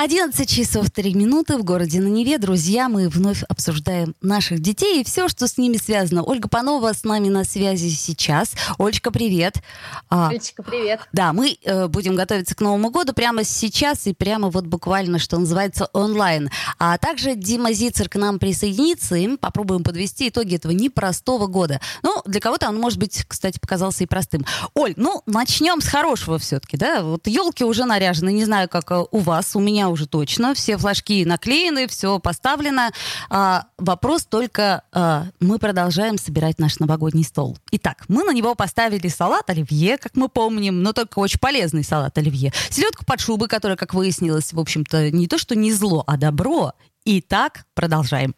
11 часов 3 минуты в городе на Неве. Друзья, мы вновь обсуждаем наших детей и все, что с ними связано. Ольга Панова с нами на связи сейчас. Олечка, привет. А, Олечка, привет. Да, мы э, будем готовиться к Новому году прямо сейчас и прямо вот буквально, что называется, онлайн. А также Дима Зицер к нам присоединится, и мы попробуем подвести итоги этого непростого года. Ну, для кого-то он, может быть, кстати, показался и простым. Оль, ну, начнем с хорошего все-таки, да? Вот елки уже наряжены, не знаю, как э, у вас, у меня уже точно. Все флажки наклеены, все поставлено. А, вопрос только, а, мы продолжаем собирать наш новогодний стол. Итак, мы на него поставили салат оливье, как мы помним, но только очень полезный салат оливье. Селедку под шубой, которая, как выяснилось, в общем-то, не то, что не зло, а добро. Итак, продолжаем.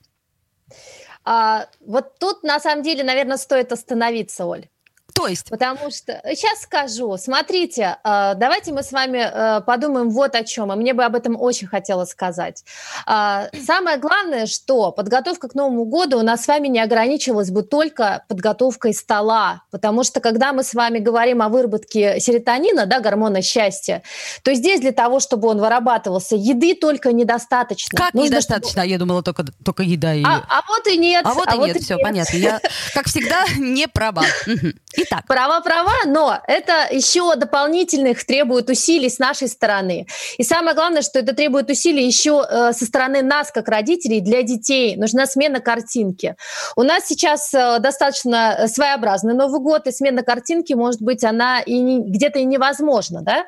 А, вот тут, на самом деле, наверное, стоит остановиться, Оль. То есть? Потому что, сейчас скажу, смотрите, э, давайте мы с вами э, подумаем вот о чем, и мне бы об этом очень хотелось сказать. Э, самое главное, что подготовка к Новому году у нас с вами не ограничивалась бы только подготовкой стола, потому что когда мы с вами говорим о выработке серотонина, да, гормона счастья, то здесь для того, чтобы он вырабатывался, еды только недостаточно. Как Нужно, недостаточно? Чтобы... Я думала, только, только еда. И... А, а вот и нет. А вот а и вот нет, и все, нет. понятно. Я, как всегда, не права. Итак. Права-права, но это еще дополнительных требует усилий с нашей стороны. И самое главное, что это требует усилий еще э, со стороны нас, как родителей, для детей. Нужна смена картинки. У нас сейчас э, достаточно своеобразный Новый год, и смена картинки, может быть, она и где-то и невозможна, да?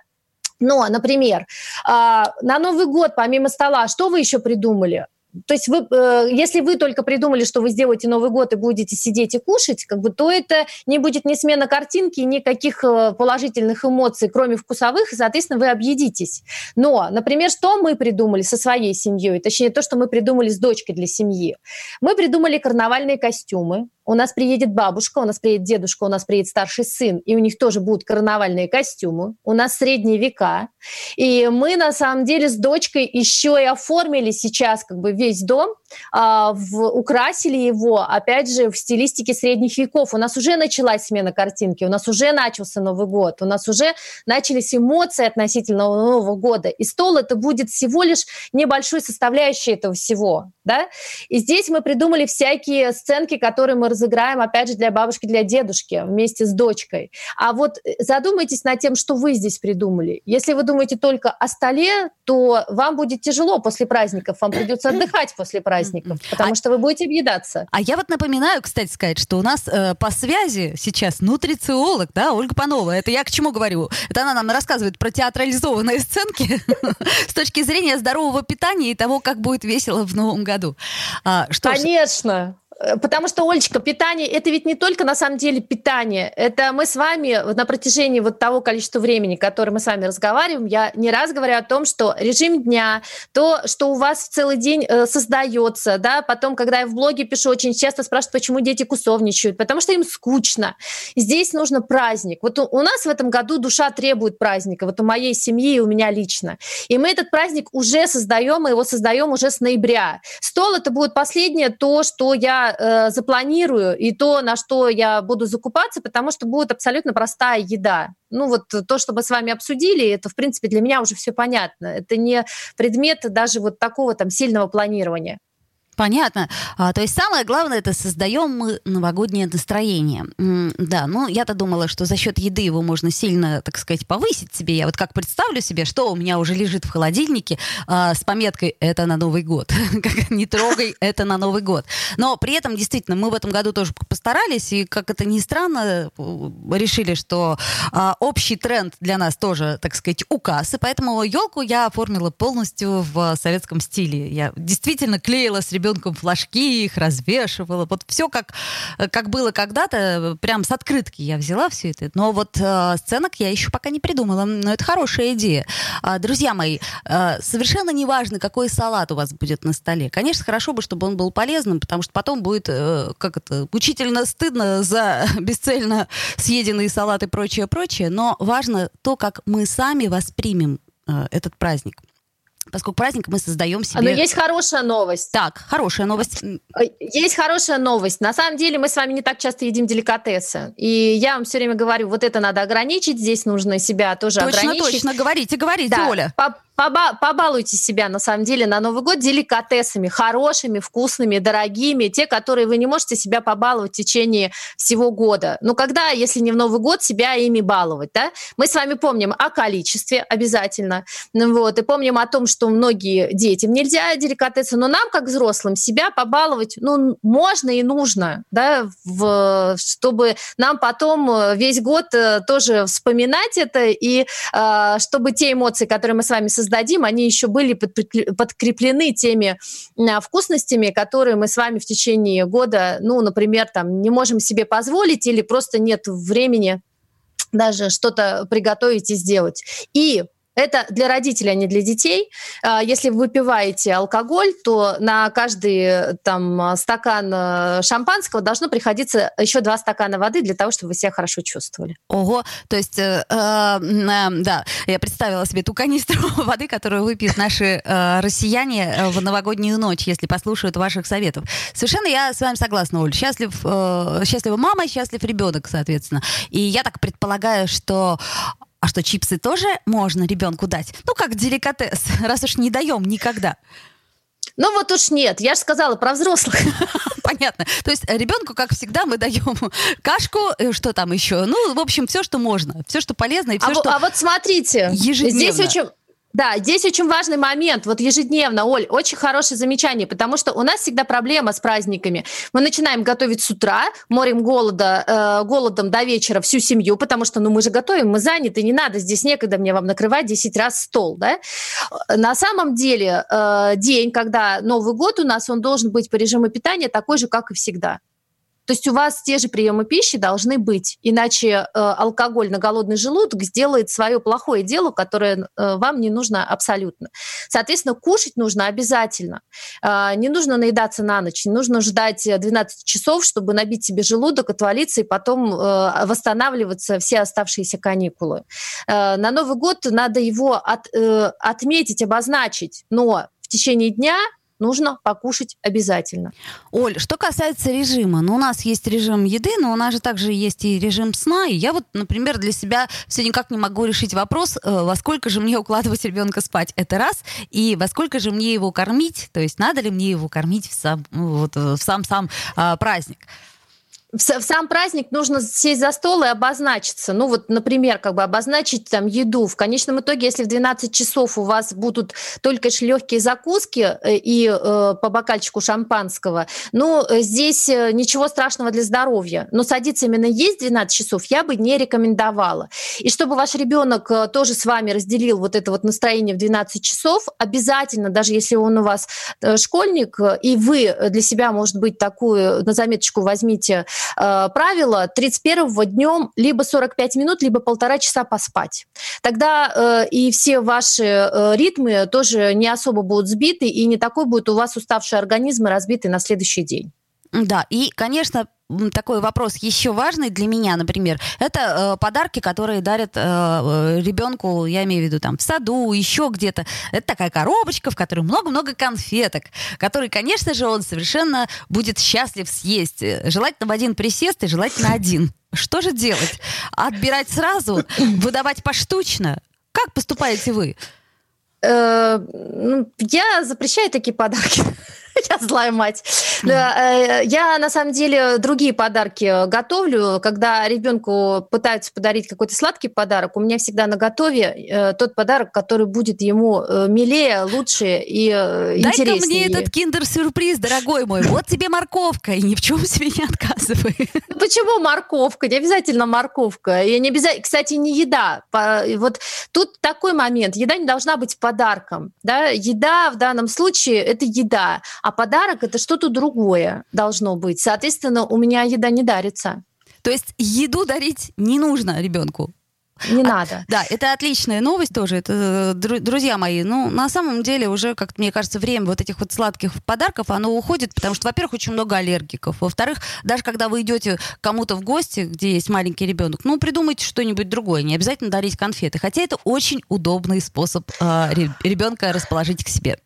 Но, например, э, на Новый год, помимо стола, что вы еще придумали? То есть вы, э, если вы только придумали, что вы сделаете Новый год и будете сидеть и кушать, как бы, то это не будет ни смена картинки, никаких э, положительных эмоций, кроме вкусовых, и, соответственно, вы объедитесь. Но, например, что мы придумали со своей семьей, точнее, то, что мы придумали с дочкой для семьи. Мы придумали карнавальные костюмы, у нас приедет бабушка, у нас приедет дедушка, у нас приедет старший сын, и у них тоже будут карнавальные костюмы. У нас средние века. И мы, на самом деле, с дочкой еще и оформили сейчас как бы весь дом, а, в, украсили его, опять же, в стилистике средних веков. У нас уже началась смена картинки, у нас уже начался Новый год, у нас уже начались эмоции относительно Нового года. И стол это будет всего лишь небольшой составляющей этого всего. Да? И здесь мы придумали всякие сценки, которые мы разыграем, опять же, для бабушки, для дедушки вместе с дочкой. А вот э, задумайтесь над тем, что вы здесь придумали. Если вы думаете только о столе, то вам будет тяжело после праздников, вам придется отдыхать после праздников, потому а, что вы будете объедаться. А я вот напоминаю, кстати сказать, что у нас э, по связи сейчас нутрициолог, да, Ольга Панова. Это я к чему говорю? Это она нам рассказывает про театрализованные сценки с точки зрения здорового питания и того, как будет весело в новом году. А, Конечно. Э, потому что, Олечка, питание – это ведь не только на самом деле питание. Это мы с вами на протяжении вот того количества времени, которое мы с вами разговариваем, я не раз говорю о том, что режим дня, то, что у вас целый день э, создается, да, потом, когда я в блоге пишу, очень часто спрашивают, почему дети кусовничают, потому что им скучно. Здесь нужно праздник. Вот у, у нас в этом году душа требует праздника, вот у моей семьи и у меня лично. И мы этот праздник уже создаем, мы его создаем уже с ноября. Стол – это будет последнее то, что я э, запланирую и то, на что я буду закупаться, потому что будет абсолютно простая еда. Ну вот то, что мы с вами обсудили, это, в принципе, для меня уже все понятно. Это не предмет даже вот такого там сильного планирования. Понятно. А, то есть самое главное это создаем мы новогоднее настроение. Да, ну я-то думала, что за счет еды его можно сильно, так сказать, повысить себе. Я вот как представлю себе, что у меня уже лежит в холодильнике а, с пометкой «это на Новый год». «не трогай, это на Новый год». Но при этом, действительно, мы в этом году тоже постарались, и, как это ни странно, решили, что а, общий тренд для нас тоже, так сказать, указ. И поэтому елку я оформила полностью в советском стиле. Я действительно клеила с ребятами ребенком флажки, их развешивала. Вот все как, как было когда-то, прям с открытки я взяла все это. Но вот э, сценок я еще пока не придумала. Но это хорошая идея. А, друзья мои, э, совершенно не важно, какой салат у вас будет на столе. Конечно, хорошо бы, чтобы он был полезным, потому что потом будет, э, как это, мучительно стыдно за бесцельно съеденные салаты и прочее, прочее. Но важно то, как мы сами воспримем э, этот праздник. Поскольку праздник мы создаем себе... Но есть хорошая новость. Так, хорошая новость. Э, есть хорошая новость. На самом деле мы с вами не так часто едим деликатесы. И я вам все время говорю, вот это надо ограничить, здесь нужно себя тоже точно, ограничить. Точно, точно, говорите, говорите, да. Оля. По Поба побалуйте себя, на самом деле, на Новый год деликатесами, хорошими, вкусными, дорогими, те, которые вы не можете себя побаловать в течение всего года. Ну, когда, если не в Новый год, себя ими баловать, да? Мы с вами помним о количестве обязательно, ну вот, и помним о том, что многие детям нельзя деликатесы, но нам, как взрослым, себя побаловать, ну, можно и нужно, да, в, чтобы нам потом э, весь год э, тоже вспоминать это, и э, чтобы те эмоции, которые мы с вами создаем, создадим, они еще были подкреплены теми а, вкусностями, которые мы с вами в течение года, ну, например, там, не можем себе позволить или просто нет времени даже что-то приготовить и сделать. И это для родителей, а не для детей. А, если вы выпиваете алкоголь, то на каждый там, стакан э, шампанского должно приходиться еще два стакана воды для того, чтобы вы себя хорошо чувствовали. Ого, то есть, э, э, э, да, я представила себе ту канистру воды, которую выпьют наши э, россияне э, в новогоднюю ночь, если послушают ваших советов. Совершенно я с вами согласна, Оль. Счастлив, э, счастлива мама, счастлив ребенок, соответственно. И я так предполагаю, что а что, чипсы тоже можно ребенку дать? Ну, как деликатес, раз уж не даем никогда. Ну вот уж нет, я же сказала про взрослых. Понятно. То есть ребенку, как всегда, мы даем кашку, э, что там еще? Ну, в общем, все, что можно, все, что полезно и все, а, что А вот смотрите, ежедневно. здесь очень да, здесь очень важный момент, вот ежедневно, Оль, очень хорошее замечание, потому что у нас всегда проблема с праздниками. Мы начинаем готовить с утра, морим голода, э, голодом до вечера всю семью, потому что, ну, мы же готовим, мы заняты, не надо, здесь некогда мне вам накрывать 10 раз стол, да. На самом деле э, день, когда Новый год у нас, он должен быть по режиму питания такой же, как и всегда. То есть у вас те же приемы пищи должны быть, иначе э, алкоголь на голодный желудок сделает свое плохое дело, которое э, вам не нужно абсолютно. Соответственно, кушать нужно обязательно. Э, не нужно наедаться на ночь, не нужно ждать 12 часов, чтобы набить себе желудок, отвалиться и потом э, восстанавливаться все оставшиеся каникулы. Э, на Новый год надо его от, э, отметить, обозначить, но в течение дня нужно покушать обязательно. Оль, что касается режима, ну, у нас есть режим еды, но у нас же также есть и режим сна. И я вот, например, для себя все никак не могу решить вопрос, э, во сколько же мне укладывать ребенка спать. Это раз. И во сколько же мне его кормить, то есть надо ли мне его кормить в сам, вот, в сам-сам а, праздник в, сам праздник нужно сесть за стол и обозначиться. Ну вот, например, как бы обозначить там еду. В конечном итоге, если в 12 часов у вас будут только лишь легкие закуски э, и э, по бокальчику шампанского, ну э, здесь э, ничего страшного для здоровья. Но садиться именно есть 12 часов я бы не рекомендовала. И чтобы ваш ребенок тоже с вами разделил вот это вот настроение в 12 часов, обязательно, даже если он у вас школьник, и вы для себя, может быть, такую на заметочку возьмите э, правило 31-го днем либо 45 минут, либо полтора часа поспать. Тогда э, и все ваши э, ритмы тоже не особо будут сбиты, и не такой будет у вас уставший организм и разбитый на следующий день. Да, и, конечно, такой вопрос еще важный для меня, например, это э, подарки, которые дарят э, э, ребенку, я имею в виду там в саду, еще где-то. Это такая коробочка, в которой много-много конфеток, которые, конечно же, он совершенно будет счастлив съесть. Желательно в один присест и желательно один. Что же делать? Отбирать сразу, выдавать поштучно? Как поступаете вы? Э, ну, я запрещаю такие подарки. Я злая мать. Э, я на самом деле другие подарки готовлю. Когда ребенку пытаются подарить какой-то сладкий подарок, у меня всегда на готове э, тот подарок, который будет ему э, милее, лучше и интереснее. Дай-ка мне этот киндер-сюрприз, дорогой мой. Вот тебе морковка, и ни в чем себе не отказывай. Ну, почему морковка? Не обязательно морковка. И не обязательно, кстати, не еда. Вот тут такой момент. Еда не должна быть подарком. Да? Еда в данном случае – это еда а подарок это что-то другое должно быть. Соответственно, у меня еда не дарится. То есть еду дарить не нужно ребенку? Не а, надо. Да, это отличная новость тоже. Это, друзья мои, ну, на самом деле уже, как мне кажется, время вот этих вот сладких подарков, оно уходит, потому что, во-первых, очень много аллергиков. Во-вторых, даже когда вы идете кому-то в гости, где есть маленький ребенок, ну, придумайте что-нибудь другое. Не обязательно дарить конфеты. Хотя это очень удобный способ э, ребенка расположить к себе.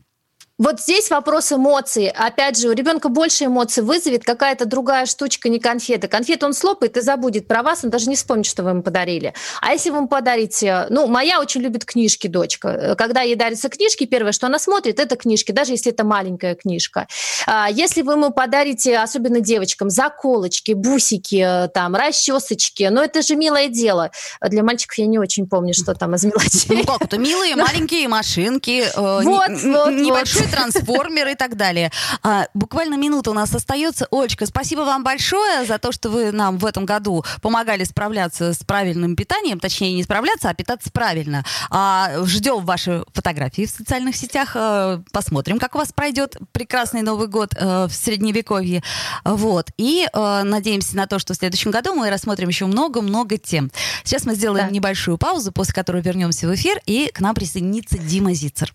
Вот здесь вопрос эмоций. Опять же, у ребенка больше эмоций вызовет какая-то другая штучка, не конфеты. Конфеты он слопает и забудет про вас, он даже не вспомнит, что вы ему подарили. А если вы ему подарите... Ну, моя очень любит книжки, дочка. Когда ей дарятся книжки, первое, что она смотрит, это книжки, даже если это маленькая книжка. А если вы ему подарите, особенно девочкам, заколочки, бусики, там, расчесочки, ну, это же милое дело. Для мальчиков я не очень помню, что там из мелочей. Ну, как это? Милые маленькие машинки, э, вот, вот, небольшой трансформер и так далее. А, буквально минута у нас остается. Олечка, спасибо вам большое за то, что вы нам в этом году помогали справляться с правильным питанием, точнее не справляться, а питаться правильно. А, ждем ваши фотографии в социальных сетях, а, посмотрим, как у вас пройдет прекрасный Новый год а, в Средневековье. Вот. И а, надеемся на то, что в следующем году мы рассмотрим еще много-много тем. Сейчас мы сделаем да. небольшую паузу, после которой вернемся в эфир, и к нам присоединится Дима Зицер.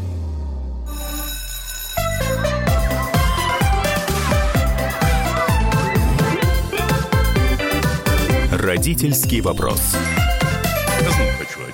Родительский вопрос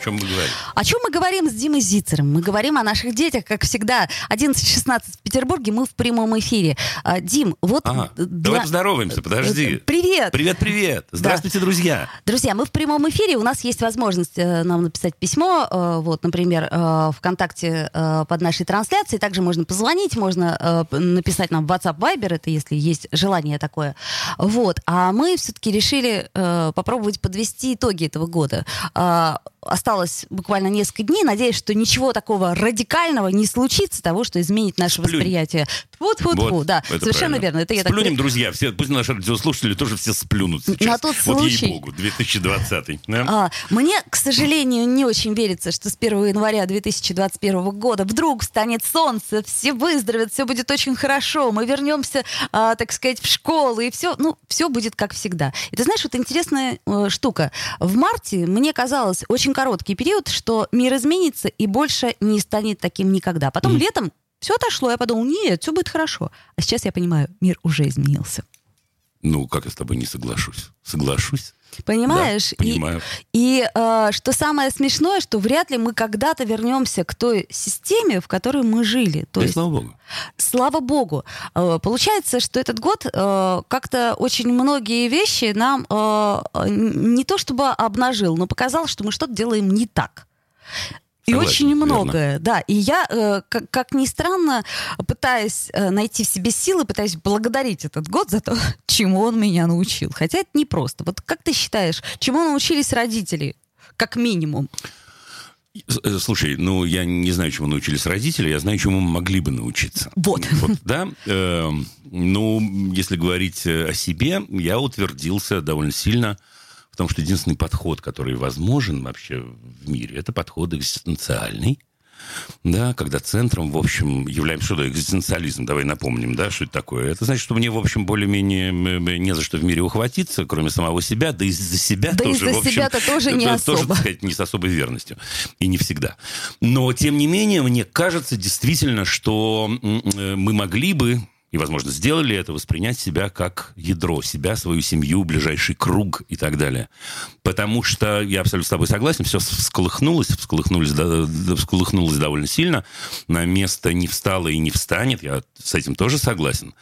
чем мы говорим? О чем мы говорим с Димой Зицером? Мы говорим о наших детях, как всегда. 11.16 в Петербурге, мы в прямом эфире. А, Дим, вот... Ага, для... Давай поздороваемся, подожди. Привет! Привет, привет! Здравствуйте, да. друзья! Друзья, мы в прямом эфире, у нас есть возможность э, нам написать письмо, э, вот, например, э, ВКонтакте под нашей трансляцией, также можно позвонить, можно написать нам в WhatsApp Viber, это если есть желание такое. Вот, а мы все-таки решили попробовать подвести итоги этого года а, осталось буквально несколько дней. Надеюсь, что ничего такого радикального не случится, того, что изменит наше Сплюнь. восприятие. Вот, вот, вот, да, совершенно правильно. верно. Это я Сплюнем, так... друзья, все, пусть наши радиослушатели тоже все сплюнут сейчас. На тот вот случай... ей-богу, 2020. Да? А, мне, к сожалению, не очень верится, что с 1 января 2021 года вдруг станет солнце, все выздоровеют, все будет очень хорошо, мы вернемся, а, так сказать, в школу, и все, ну, все будет как всегда. И ты знаешь, вот интересная э, штука. В марте мне казалось очень короткий период, что мир изменится и больше не станет таким никогда. Потом mm. летом все отошло, я подумал, нет, все будет хорошо. А сейчас я понимаю, мир уже изменился. Ну, как я с тобой не соглашусь? Соглашусь. Понимаешь? Да, понимаю. И, и э, что самое смешное, что вряд ли мы когда-то вернемся к той системе, в которой мы жили. То и есть, слава богу. Слава богу. Э, получается, что этот год э, как-то очень многие вещи нам э, не то чтобы обнажил, но показал, что мы что-то делаем не так. И Согласен, очень многое, верно. да. И я, э, как, как ни странно, пытаясь э, найти в себе силы, пытаюсь благодарить этот год за то, чему он меня научил. Хотя это непросто. Вот как ты считаешь, чему научились родители, как минимум? Э, слушай, ну я не знаю, чему научились родители, я знаю, чему мы могли бы научиться. Вот. вот да. Э, ну, если говорить о себе, я утвердился довольно сильно Потому что единственный подход, который возможен вообще в мире, это подход экзистенциальный. Да, когда центром, в общем, являем что то экзистенциализм, давай напомним, да, что это такое. Это значит, что мне, в общем, более-менее не за что в мире ухватиться, кроме самого себя, да и за себя да тоже, и за себя-то тоже не особо. Тоже, так сказать, не с особой верностью. И не всегда. Но, тем не менее, мне кажется действительно, что э, мы могли бы и, возможно, сделали это, воспринять себя как ядро, себя, свою семью, ближайший круг и так далее. Потому что, я абсолютно с тобой согласен, все всколыхнулось, всколыхнулось, всколыхнулось довольно сильно, на место не встало и не встанет, я с этим тоже согласен.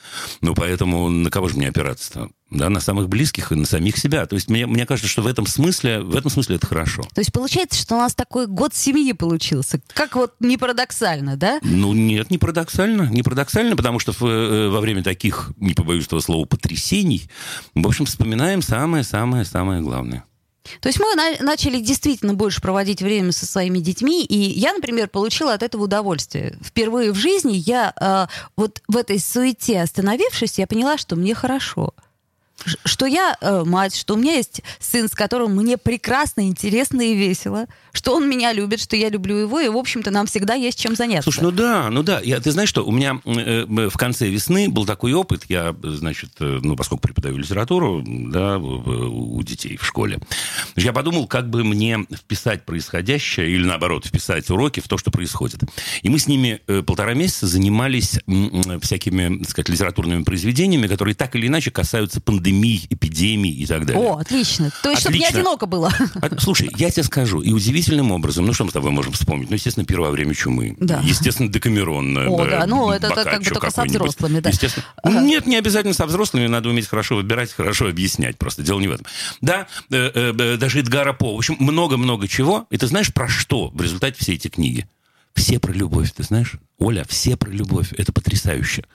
Но поэтому на кого же мне опираться-то? Да, на самых близких и на самих себя. То есть мне, мне кажется, что в этом смысле, в этом смысле это хорошо. То есть получается, что у нас такой год семьи получился. Как вот не парадоксально, да? Ну, нет, не парадоксально. Не парадоксально, потому что в, э, во время таких, не побоюсь этого слова, потрясений, в общем, вспоминаем самое-самое-самое главное. То есть мы на- начали действительно больше проводить время со своими детьми, и я, например, получила от этого удовольствие. Впервые в жизни я э, вот в этой суете остановившись, я поняла, что мне хорошо. Что я э, мать, что у меня есть сын, с которым мне прекрасно, интересно и весело, что он меня любит, что я люблю его, и, в общем-то, нам всегда есть чем заняться. Слушай, ну да, ну да. Я, ты знаешь что, у меня э, э, в конце весны был такой опыт. Я, значит, э, ну, поскольку преподаю литературу, да, в- у детей в школе, я подумал, как бы мне вписать происходящее, или наоборот, вписать уроки в то, что происходит. И мы с ними э, полтора месяца занимались м, всякими, так сказать, литературными произведениями, которые так или иначе касаются пандемий, эпидемий и так далее. О, отлично. То есть, чтобы не Отлично. одиноко было. А, Слушай, я тебе скажу, и удивительным образом, ну что мы с тобой можем вспомнить? Ну, естественно, первое время чумы. Да. Естественно, Декамерон. э, О, э, да, ну, это как бы только со взрослыми, да. Естественно. Ну, Нет, не обязательно со взрослыми, надо уметь хорошо выбирать, хорошо объяснять просто. Дело не в этом. Да, э, э, э, даже Эдгара По. В общем, много-много чего. И ты знаешь, про что в результате все эти книги? Все про любовь, ты знаешь? Оля, все про любовь. Это потрясающе.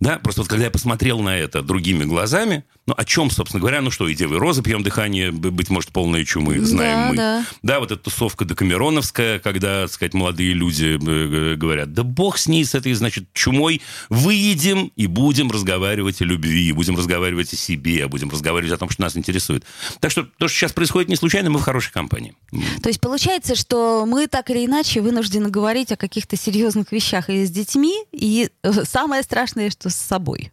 Да, просто вот когда я посмотрел на это другими глазами, ну, о чем, собственно говоря, ну что, и Девы Розы пьем дыхание, быть может, полные чумы, знаем Да, мы. да. Да, вот эта тусовка декамероновская, когда, так сказать, молодые люди э, говорят, да бог с ней, с этой, значит, чумой, выедем и будем разговаривать о любви, будем разговаривать о себе, будем разговаривать о том, что нас интересует. Так что то, что сейчас происходит, не случайно, мы в хорошей компании. То есть получается, что мы так или иначе вынуждены говорить о каких-то серьезных вещах и с детьми, и э, самое страшное, что с собой.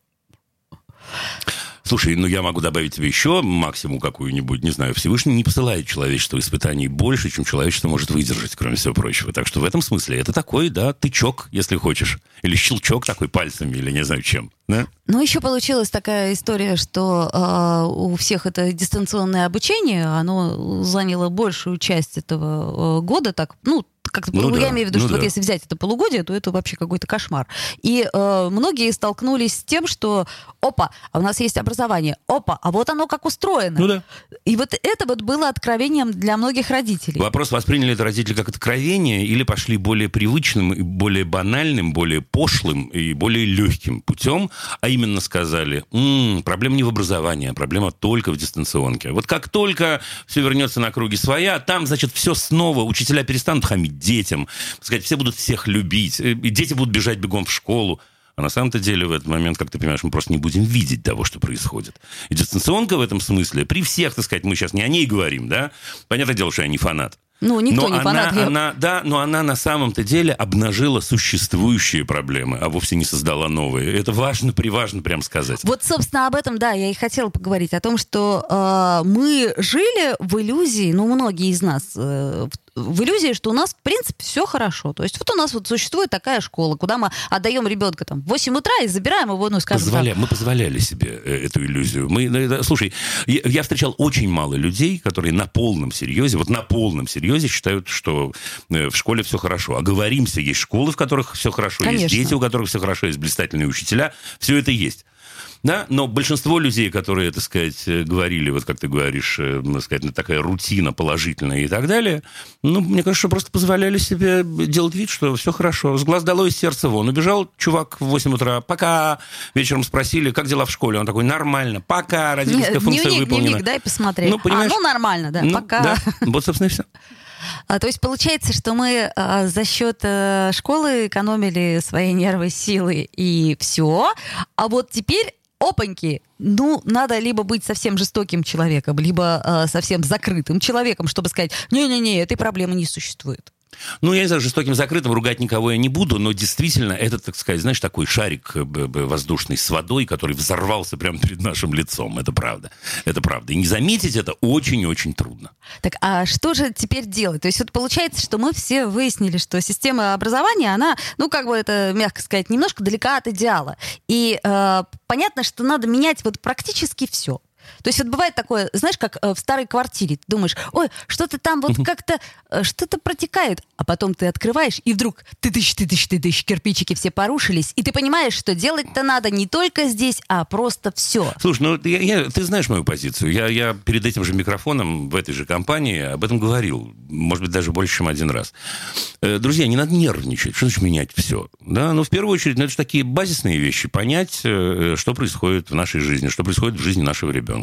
Слушай, ну я могу добавить тебе еще максимум какую-нибудь, не знаю, Всевышний не посылает человечеству испытаний больше, чем человечество может выдержать, кроме всего прочего. Так что в этом смысле это такой, да, тычок, если хочешь. Или щелчок такой пальцами, или не знаю чем. Да? Ну, еще получилась такая история, что э, у всех это дистанционное обучение, оно заняло большую часть этого э, года, так, ну, как Ну я да, имею в виду, ну что вот да. если взять это полугодие, то это вообще какой-то кошмар. И э, многие столкнулись с тем, что, опа, а у нас есть образование, опа, а вот оно как устроено. Ну да. И вот это вот было откровением для многих родителей. Вопрос, восприняли это родители как откровение или пошли более привычным, и более банальным, более пошлым и более легким путем, а именно сказали, «М, проблема не в образовании, а проблема только в дистанционке. Вот как только все вернется на круги своя, там, значит, все снова, учителя перестанут хамить детям, сказать, все будут всех любить, э, и дети будут бежать бегом в школу. А на самом-то деле в этот момент, как ты понимаешь, мы просто не будем видеть того, что происходит. И дистанционка в этом смысле, при всех, так сказать, мы сейчас не о ней говорим, да? Понятное дело, что я не фанат. Ну, никто но не она, фанат. Я- она, да, но она на самом-то деле обнажила существующие проблемы, а вовсе не создала новые. Это важно, приважно прям сказать. Вот, собственно, об этом, да, я и хотела поговорить. О том, что э, мы жили в иллюзии, ну, многие из нас, э, в, в иллюзии, что у нас, в принципе, все хорошо. То есть вот у нас вот существует такая школа, куда мы отдаем ребенка там в 8 утра и забираем его, ну, скажем Позволя- так. Мы позволяли себе э, эту иллюзию. Мы, ну, слушай, я, встречал очень мало людей, которые на полном серьезе, вот на полном серьезе считают, что э, в школе все хорошо. Оговоримся, есть школы, в которых все хорошо, есть Конечно. дети, у которых все хорошо, есть блистательные учителя. Все это есть. Да, но большинство людей, которые, так сказать, э, говорили, вот как ты говоришь, э, так сказать, ну, такая рутина положительная и так далее, ну, мне кажется, просто позволяли себе делать вид, что все хорошо. С глаз долой, из сердца вон. Убежал чувак в 8 утра, пока. Вечером спросили, как дела в школе? Он такой, нормально, пока, родительская Нет, функция дневник, выполнена. дневник, дай посмотреть. Ну, понимаешь? а, ну, нормально, да, Ну, пока. да. Вот, собственно, и все. А, то есть получается, что мы а, за счет э, школы экономили свои нервы, силы и все. А вот теперь опаньки, ну, надо либо быть совсем жестоким человеком, либо э, совсем закрытым человеком, чтобы сказать, не-не-не, этой проблемы не существует. Ну, я не знаю, жестоким закрытым ругать никого я не буду, но действительно, это, так сказать, знаешь, такой шарик э, воздушный с водой, который взорвался прямо перед нашим лицом. Это правда. Это правда. И не заметить это очень-очень трудно. Так, а что же теперь делать? То есть вот получается, что мы все выяснили, что система образования, она, ну, как бы это, мягко сказать, немножко далека от идеала. И э, понятно, что надо менять вот практически все. То есть вот бывает такое, знаешь, как э, в старой квартире. Ты думаешь, ой, что-то там вот как-то, э, что-то протекает. А потом ты открываешь, и вдруг ты тысяч, ты тысяч, ты тысяч, кирпичики все порушились. И ты понимаешь, что делать-то надо не только здесь, а просто все. Слушай, ну я, я, ты знаешь мою позицию. Я, я перед этим же микрофоном в этой же компании об этом говорил. Может быть, даже больше, чем один раз. Э, друзья, не надо нервничать. Что значит менять все? Да, ну, в первую очередь, ну, это же такие базисные вещи. Понять, что происходит в нашей жизни, что происходит в жизни нашего ребенка.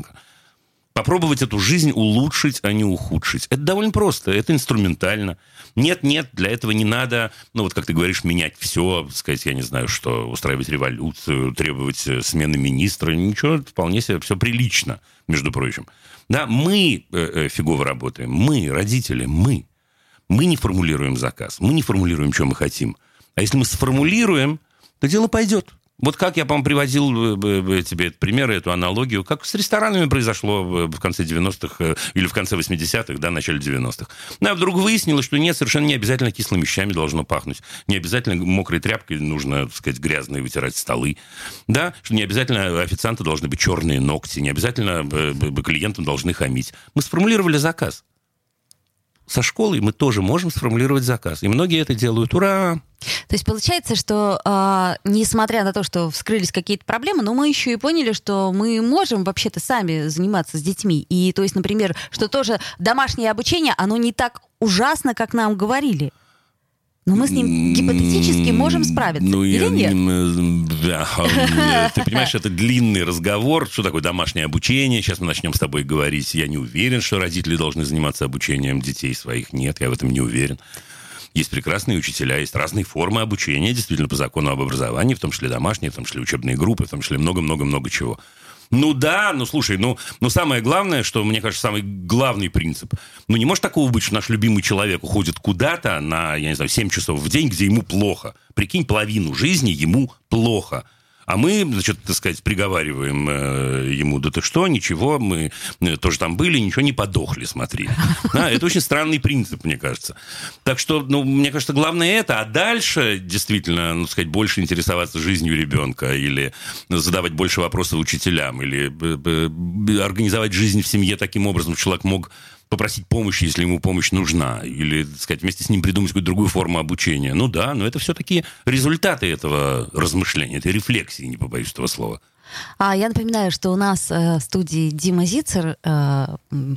Попробовать эту жизнь улучшить, а не ухудшить. Это довольно просто, это инструментально. Нет, нет, для этого не надо, ну вот как ты говоришь, менять все, сказать, я не знаю, что, устраивать революцию, требовать э, смены министра, ничего, вполне себе все прилично, между прочим. Да, мы э, э, фигово работаем, мы, родители, мы. Мы не формулируем заказ, мы не формулируем, что мы хотим. А если мы сформулируем, то дело пойдет. Вот как я, по-моему, приводил э, э, тебе этот пример, эту аналогию, как с ресторанами произошло в конце 90-х э, или в конце 80-х, да, начале 90-х. Ну, а вдруг выяснилось, что нет, совершенно не обязательно кислыми вещами должно пахнуть. Не обязательно мокрой тряпкой нужно, так сказать, грязные вытирать столы. Да, что не обязательно официанты должны быть черные ногти, не обязательно клиентам должны хамить. Мы сформулировали заказ со школой мы тоже можем сформулировать заказ. И многие это делают. Ура! То есть получается, что э, несмотря на то, что вскрылись какие-то проблемы, но мы еще и поняли, что мы можем вообще-то сами заниматься с детьми. И то есть, например, что тоже домашнее обучение, оно не так ужасно, как нам говорили. Но мы с ним гипотетически можем справиться. Ну, или я, нет? Да, ты понимаешь, это длинный разговор. Что такое домашнее обучение? Сейчас мы начнем с тобой говорить. Я не уверен, что родители должны заниматься обучением детей своих. Нет, я в этом не уверен. Есть прекрасные учителя, есть разные формы обучения, действительно, по закону об образовании, в том числе домашние, в том числе учебные группы, в том числе много-много-много чего. Ну да, ну слушай, ну, ну самое главное, что, мне кажется, самый главный принцип. Ну не может такого быть, что наш любимый человек уходит куда-то на, я не знаю, 7 часов в день, где ему плохо. Прикинь, половину жизни ему плохо. А мы, значит, так сказать, приговариваем э, ему, да ты что, ничего, мы э, тоже там были, ничего не подохли, смотри. Да, это очень странный принцип, мне кажется. Так что, ну, мне кажется, главное это, а дальше, действительно, ну, сказать, больше интересоваться жизнью ребенка или задавать больше вопросов учителям, или э, организовать жизнь в семье таким образом, чтобы человек мог попросить помощи, если ему помощь нужна, или, так сказать, вместе с ним придумать какую-то другую форму обучения. Ну да, но это все-таки результаты этого размышления, этой рефлексии, не побоюсь этого слова. А я напоминаю, что у нас э, в студии Дима Зицер, э,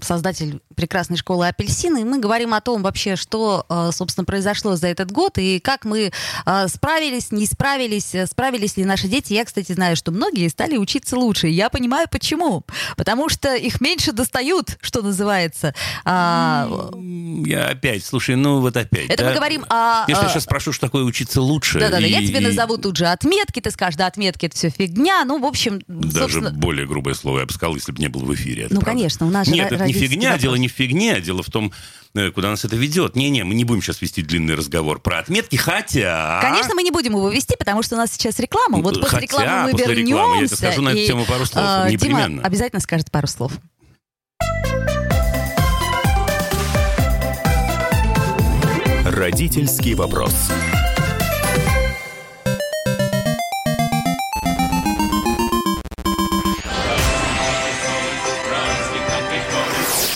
создатель прекрасной школы «Апельсины», и мы говорим о том вообще, что, э, собственно, произошло за этот год, и как мы э, справились, не справились, э, справились ли наши дети. Я, кстати, знаю, что многие стали учиться лучше. Я понимаю, почему. Потому что их меньше достают, что называется. А... Я опять, слушай, ну вот опять. Это да? мы говорим о... Если я сейчас спрошу, что такое учиться лучше. Да-да-да, и... я тебе назову тут же отметки, ты скажешь, да, отметки это все фигня. Ну, в общем, общем, Даже собственно... более грубое слово я бы сказал, если бы не был в эфире. ну, правда. конечно, у нас Нет, это не фигня, вопрос. дело не в фигне, дело в том, э, куда нас это ведет. Не-не, мы не будем сейчас вести длинный разговор про отметки, хотя... Конечно, мы не будем его вести, потому что у нас сейчас реклама. Вот после хотя, рекламы мы после вернемся. Рекламы я тебе скажу на эту тему пару слов, э, непременно. Дима обязательно скажет пару слов. Родительский вопрос.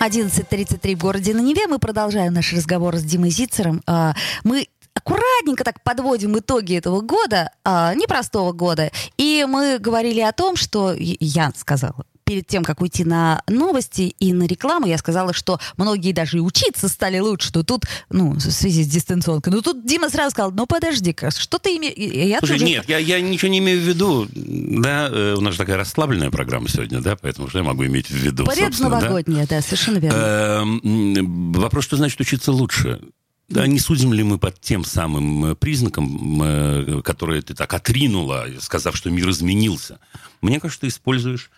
11.33 в городе на Неве. Мы продолжаем наш разговор с Димой Зицером. А, мы аккуратненько так подводим итоги этого года, а, непростого года. И мы говорили о том, что я сказала, перед тем, как уйти на новости и на рекламу, я сказала, что многие даже и учиться стали лучше, что тут, ну, в связи с дистанционкой. Ну, тут Дима сразу сказал, ну, подожди-ка, что ты имеешь... Слушай, тоже... нет, я, я ничего не имею в виду. Да, э, у нас же такая расслабленная программа сегодня, да, поэтому что я могу иметь в виду, Предновогодняя, да? да, совершенно верно. Эм, вопрос, что значит учиться лучше? Да, не судим ли мы под тем самым э, признаком, э, который ты так отринула, сказав, что мир изменился? Мне кажется, ты используешь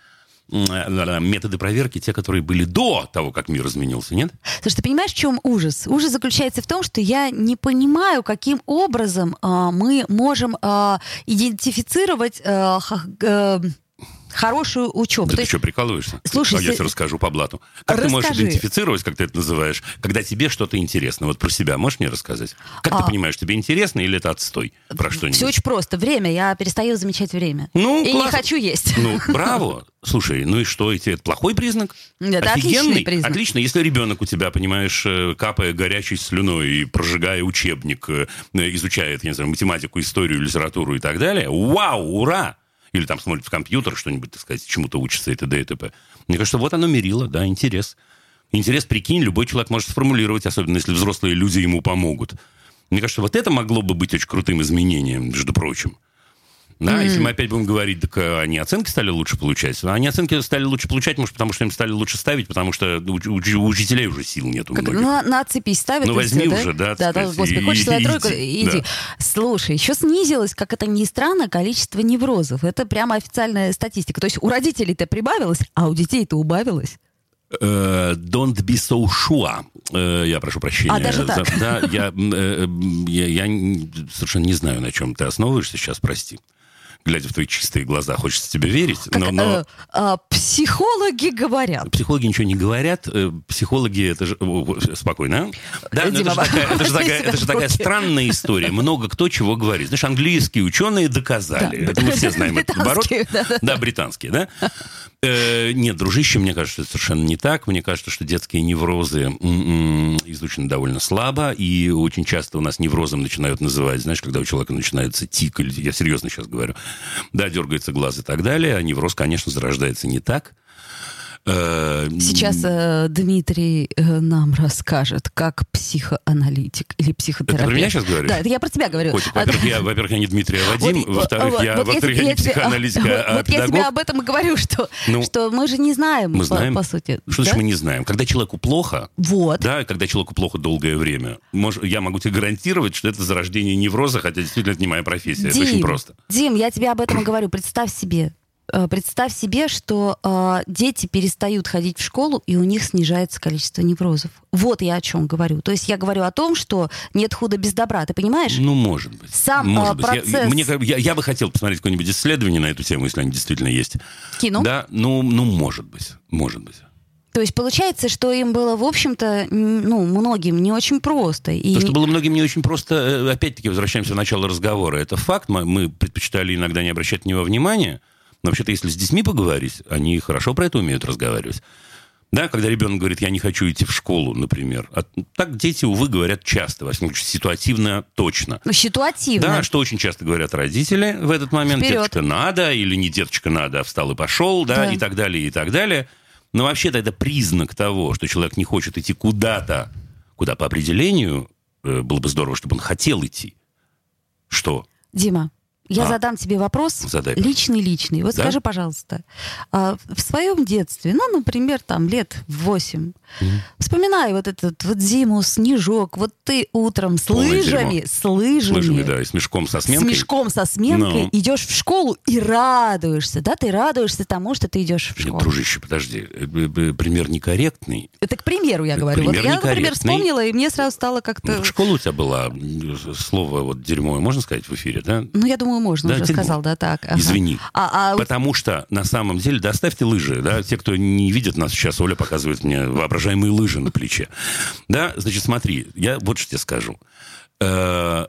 методы проверки, те, которые были до того, как мир изменился, нет? Слушай, ты понимаешь, в чем ужас? Ужас заключается в том, что я не понимаю, каким образом а, мы можем а, идентифицировать а, х- э, хорошую учебу. Да ты есть- что, прикалываешься? Слушай, А я тебе расскажу по блату. Как ты можешь Расскажи. идентифицировать, как ты это называешь, когда тебе что-то интересно? Вот про себя можешь мне рассказать? Как А. ты понимаешь, тебе интересно или это отстой? Про что-нибудь? Все очень просто. Время. Я перестаю замечать время. Ну, и не класс. хочу есть. Ну, браво. Слушай, ну и что, это плохой признак? Это отличный Офигенный? признак. Отлично, если ребенок у тебя, понимаешь, э, капая горячей слюной и прожигая учебник, э, э, изучает, я не знаю, математику, историю, литературу и так далее, вау, ура! Или там смотрит в компьютер что-нибудь, так сказать, чему-то учится и т.д. и т.п. Мне кажется, вот оно мерило, да, интерес. Интерес, прикинь, любой человек может сформулировать, особенно если взрослые люди ему помогут. Мне кажется, вот это могло бы быть очень крутым изменением, между прочим. Да, если мы опять будем говорить, так э, они оценки стали лучше получать. Они оценки стали лучше получать, может, потому что им стали лучше ставить, потому что у, уч- у учителей уже сил нет у Как, многих. ну, на, на цепись ставят. Ну, возьми всё, уже, да, Да, да, господи, хочешь и- тройку, иди, иди. да. Слушай, еще снизилось, как это ни странно, количество неврозов. Это прямо официальная статистика. То есть у родителей-то прибавилось, а у детей-то убавилось. Э, Don't be so sure. Э, Я прошу прощения. А, даже так? За- Да, я, я, я совершенно не знаю, на чем ты основываешься сейчас, прости. Глядя в твои чистые глаза, хочется тебе верить, Как, но... но... э, а, психологи говорят. Психологи ничего не говорят. э, Психологи это же спокойно. а? Да, но Дима, это, же такая, это, же такая, это же такая странная история. Много кто чего говорит. Знаешь, английские ученые доказали. Да, это мы все знаем этот оборот. британские, да-да. Да, британские, да? Э, нет, дружище, мне кажется, это совершенно не так. Мне кажется, что детские неврозы м-м, изучены довольно слабо, и очень часто у нас неврозом начинают называть, знаешь, когда у человека начинается тик, или я серьезно сейчас говорю, да, дергается глаз и так далее, а невроз, конечно, зарождается не так. Э, Сейчас э, Дмитрий э, нам расскажет, как психоаналитик или психотерапевт. Это про меня сейчас говоришь? Да, это я про тебя говорю. Котик, А, во-первых, я, во-первых, я не Дмитрий, а Вадим. Вот, во-вторых, вот, я, вот во-вторых, я не психоаналитик, вот, а вот я тебе об этом и говорю, что, Ну, что мы же не знаем, Мы по, знаем. по сути. Что значит Да? мы не знаем? Когда человеку плохо, Вот. да, когда человеку плохо долгое время, мож- я могу тебе гарантировать, что это зарождение невроза, хотя действительно это не моя профессия. это очень просто. Дим, я тебе об этом и говорю. Представь себе, представь себе, что э, дети перестают ходить в школу, и у них снижается количество неврозов. Вот я о чем говорю. То есть я говорю о том, что нет худа без добра. Ты понимаешь? Ну, может быть. Сам, может а, быть. Я- процесс- мне я, я бы хотел посмотреть какое-нибудь исследование на эту тему, если они действительно есть. Кино. Да, ну, ну, может быть. Может быть. То есть получается, что им было, в общем-то, ну, многим не очень просто. И... То, что было многим не очень просто, э, опять-таки, возвращаемся в начало разговора. Это факт, мы предпочитали иногда не обращать на него внимания, но вообще-то, если с детьми поговорить, они хорошо про это умеют разговаривать. Да, когда ребенок говорит, я не хочу идти в школу, например. А так дети, увы, говорят часто, во всяком случае, ситуативно точно. Ну, ситуативно. Да, что очень часто говорят родители в этот момент. Вперед. Деточка надо, или не деточка надо, а встал и пошел, да, Да. и так далее, и так далее. Но вообще-то это признак того, что человек не хочет идти куда-то, куда по определению э, было бы здорово, чтобы он хотел идти. Что? Дима, я А. задам тебе вопрос. Задай. Личный-личный. Вот Да? скажи, пожалуйста, а, в своем детстве, ну, например, там лет восемь, вспоминай вот этот вот зиму, снежок, вот ты утром с Полное лыжами, дерьмо. с лыжами, Лыжами, да, и с мешком со с сменкой. мешком со сменкой Ну. идешь в школу и радуешься, да, ты радуешься тому, что ты идешь в Нет, школу. дружище, подожди, э, э, э, пример некорректный. Это к примеру я Это говорю. Вот пример я, например, вспомнила, и мне сразу стало Ну, как-то... школа у тебя была, слово вот дерьмо, можно сказать в эфире, да? Ну, я думаю, можно, Да, уже сказал, да, так. ага. Извини. А, а Потому что на самом деле, да, оставьте лыжи, да, те, кто не видит нас сейчас, Оля показывает мне воображаемые лыжи на плече. Да, значит, смотри, я вот что тебе скажу. Э,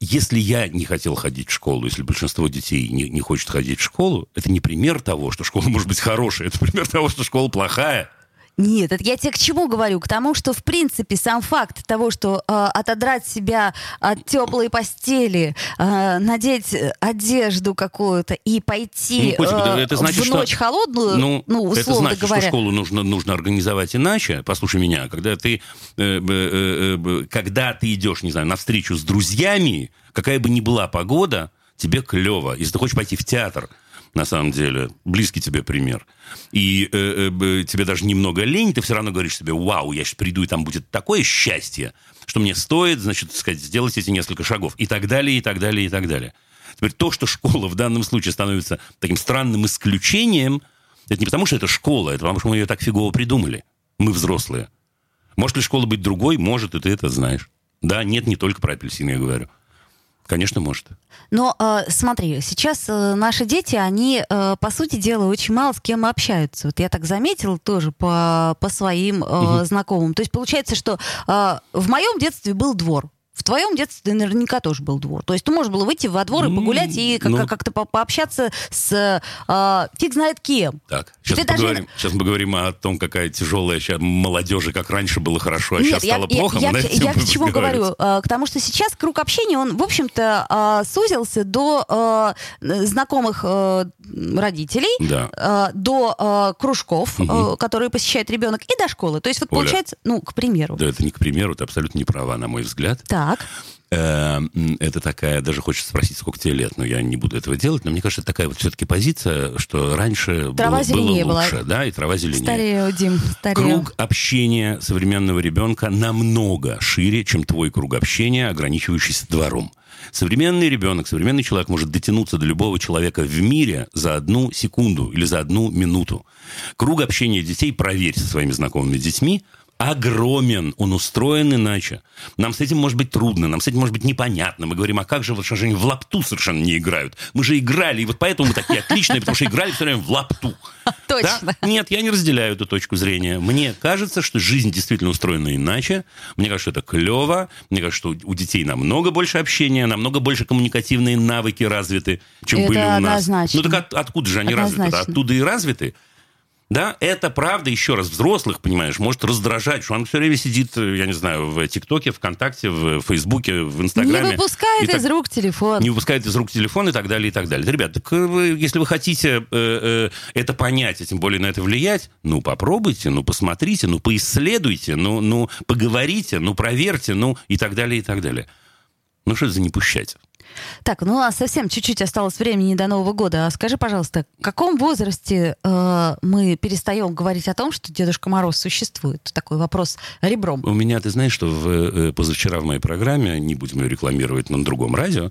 Если я не хотел ходить в школу, если большинство детей не, не хочет ходить в школу, это не пример того, что школа может быть хорошая, это пример того, что школа плохая. Нет, это я тебе к чему говорю? К тому, что в принципе сам факт того, что э, отодрать себя от теплой постели, э, надеть одежду какую-то и пойти Ну, Котик, э, это значит, в что- ночь холодную, ну, Ну, это условно значит, говоря. что школу нужно, нужно организовать иначе. Послушай меня, когда ты, э, э, э, когда ты идешь, не знаю, на встречу с друзьями, какая бы ни была погода, тебе клево. Если ты хочешь пойти в театр, на самом деле, близкий тебе пример, и э, э, тебе даже немного лень, ты все равно говоришь себе, вау, я сейчас приду, и там будет такое счастье, что мне стоит, значит, сказать, сделать эти несколько шагов, и так далее, и так далее, и так далее. Теперь то, что школа в данном случае становится таким странным исключением, Это не потому, что это школа, это потому, что мы ее так фигово придумали. Мы взрослые. Может ли школа быть другой? Может, и ты это знаешь. Да, нет, не только про апельсины я говорю. Конечно, может. Но э, смотри, сейчас э, наши дети, они, э, по сути дела, очень мало с кем общаются. Вот я так заметила тоже по, по своим э, угу. знакомым. То есть получается, что э, в моем детстве был двор. В твоем детстве наверняка тоже был двор. То есть ты можешь было выйти во двор и погулять, и как- ну. как-то по- пообщаться с э, фиг знает кем. Так, сейчас Ты мы, даже- поговорим, сейчас мы поговорим о том, какая тяжелая сейчас молодежи, как раньше было хорошо, а Нет, сейчас я, стало я- плохо. я, мы тему я к чему говорю? Э, К тому, что сейчас круг общения, он, в общем-то, э, сузился до э, знакомых э, родителей, Да. э, до э, кружков, э, которые посещает ребенок, и до школы. То есть вот Оля. получается, ну, к примеру. Да, это не к примеру, ты абсолютно не права, на мой взгляд. Так. Э, м, Это такая, даже хочется спросить, сколько тебе лет, но я не буду этого делать, но мне кажется, это такая вот все-таки позиция, что раньше Трава было, было была. лучше, да, и трава зеленее. Старею, Дим, старею. Круг общения современного ребенка намного шире, чем твой круг общения, ограничивающийся двором. Современный ребенок, современный человек может дотянуться до любого человека в мире за одну секунду или за одну минуту. Круг общения детей, проверь со своими знакомыми детьми, огромен, он устроен иначе. Нам с этим может быть трудно, нам с этим может быть непонятно. Мы говорим, а как же, вот что же они в лапту совершенно не играют? Мы же играли, и вот поэтому мы такие отличные, потому что играли все время в лапту. Точно. Да? Нет, я не разделяю эту точку зрения. Мне кажется, что жизнь действительно устроена иначе. Мне кажется, что это клево. Мне кажется, что у детей намного больше общения, намного больше коммуникативные навыки развиты, чем Это были у нас. однозначно. Ну так от- откуда же они развиты? Однозначно. Оттуда и развиты. Да, это правда, еще раз, взрослых, понимаешь, может раздражать, что он все время сидит, э, я не знаю, в ТикТоке, ВКонтакте, в Фейсбуке, в Не Инстаграме. выпускает И так- из рук телефон. не выпускает из рук телефон и так далее, и так далее. Да, Ребят, так э, вы, если вы хотите э, э, это понять, и тем более на это влиять, ну, попробуйте, ну, посмотрите, ну, поисследуйте, ну, ну, поговорите, ну, проверьте, ну, и так далее, и так далее. Ну, что это за не пущать? Так, ну а совсем чуть-чуть осталось времени до Нового года. А скажи, пожалуйста, в каком возрасте э, мы перестаем говорить о том, что Дедушка Мороз существует? Такой вопрос ребром. У меня, ты знаешь, что в, э, позавчера в моей программе, не будем ее рекламировать, но на другом радио,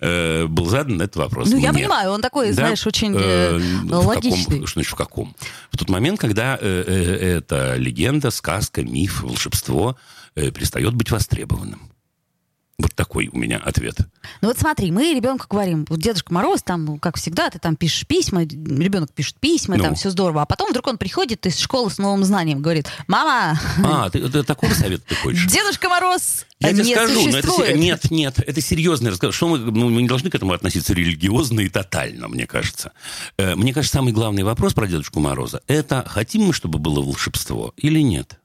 э, был задан этот вопрос. Ну, я мне. понимаю, он такой, Да? знаешь, очень э, в каком- логичный. что значит в каком? В тот момент, когда э, э, эта легенда, сказка, миф, волшебство э, перестает быть востребованным. Вот такой у меня ответ. Ну вот смотри, мы ребенку говорим, вот Дедушка Мороз, там, как всегда, ты там пишешь письма, ребенок пишет письма, Ну. там все здорово. А потом вдруг он приходит из школы с новым знанием, говорит, мама, А, ты, ты такого совета ты хочешь? Дедушка Мороз Я не тебе скажу, но это, существует. нет, нет, это серьезный разговор. Что мы, ну, мы не должны к этому относиться религиозно и тотально, мне кажется. Э, Мне кажется, самый главный вопрос про Дедушку Мороза – это хотим мы, чтобы было волшебство или нет?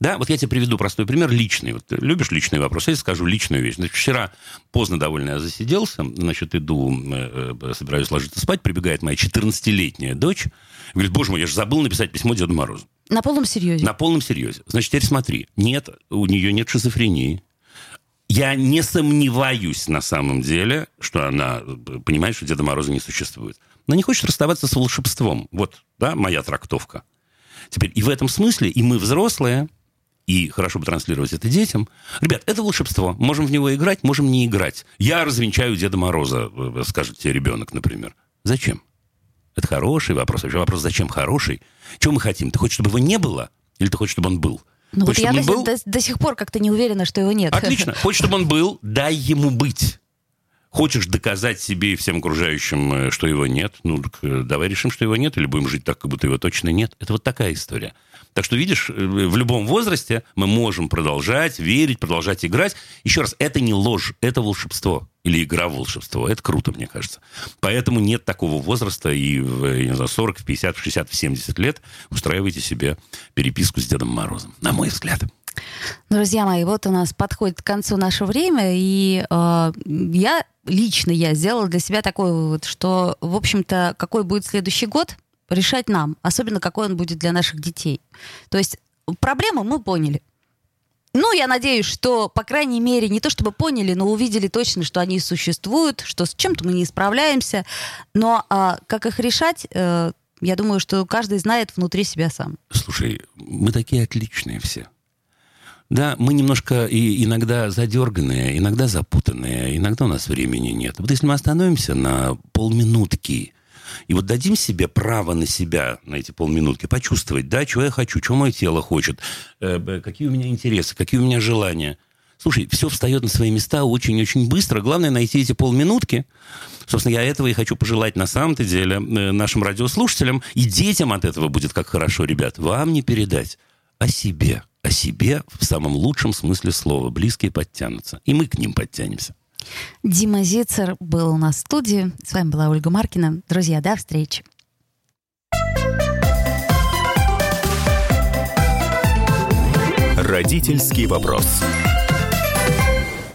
Да, вот я тебе приведу простой пример, личный. Вот любишь личный вопрос? Я скажу личную вещь. Значит, вчера поздно довольно я засиделся, значит, иду, э, э, собираюсь ложиться спать, прибегает моя 14-летняя дочь, говорит, боже мой, я же забыл написать письмо Деду Морозу. На полном серьезе. На полном серьезе. Значит, теперь смотри. Нет, у нее нет шизофрении. Я не сомневаюсь на самом деле, что она э, понимает, что Деда Мороза не существует. Она не хочет расставаться с волшебством. Вот, да, моя трактовка. Теперь и в этом смысле, и мы взрослые, и хорошо бы транслировать это детям. Ребят, это волшебство. Можем в него играть, можем не играть. Я развенчаю Деда Мороза, э, скажет тебе ребенок, например. Зачем? Это хороший вопрос. Вообще вопрос, зачем хороший? Чего мы хотим? Ты хочешь, чтобы его не было? Или ты хочешь, чтобы он был? Ну вот Хочешь, я чтобы до, был? до- до сих пор как-то не уверена, что его нет. Отлично. Хочешь, чтобы он был? Дай ему быть. Хочешь доказать себе и всем окружающим, э, что его нет? Ну, э, давай решим, что его нет, или будем жить так, как будто его точно нет. Это вот такая история. Так что, видишь, э, в любом возрасте мы можем продолжать верить, продолжать играть. Еще раз, это не ложь, это волшебство. Или игра в волшебство. Это круто, мне кажется. Поэтому нет такого возраста и в э, не знаю, 40, в 50, в 60, в 70 лет устраивайте себе переписку с Дедом Морозом. На мой взгляд. Друзья мои, вот у нас подходит к концу наше время, и э, я лично я сделала для себя такой вывод, что, в общем-то, какой будет следующий год, решать нам, особенно какой он будет для наших детей. То есть проблему мы поняли. Ну, я надеюсь, что, по крайней мере, не то чтобы поняли, но увидели точно, что они существуют, что с чем-то мы не справляемся. Но а, как их решать, э, я думаю, что каждый знает внутри себя сам. Слушай, мы такие отличные все. Да, мы немножко и иногда задерганные, иногда запутанные, иногда у нас времени нет. Вот если мы остановимся на полминутки, И вот дадим себе право на себя, на эти полминутки, почувствовать, да, что я хочу, что мое тело хочет, э, какие у меня интересы, какие у меня желания. Слушай, все встает на свои места очень-очень быстро. Главное найти эти полминутки. Собственно, я этого и хочу пожелать на самом-то деле э, нашим радиослушателям. И детям от этого будет как хорошо, ребят. Вам не передать о себе. О себе в самом лучшем смысле слова. Близкие подтянутся. И мы к ним подтянемся. Дима Зицер был у нас в студии. С вами была Ольга Маркина. Друзья, до встречи. Родительский вопрос.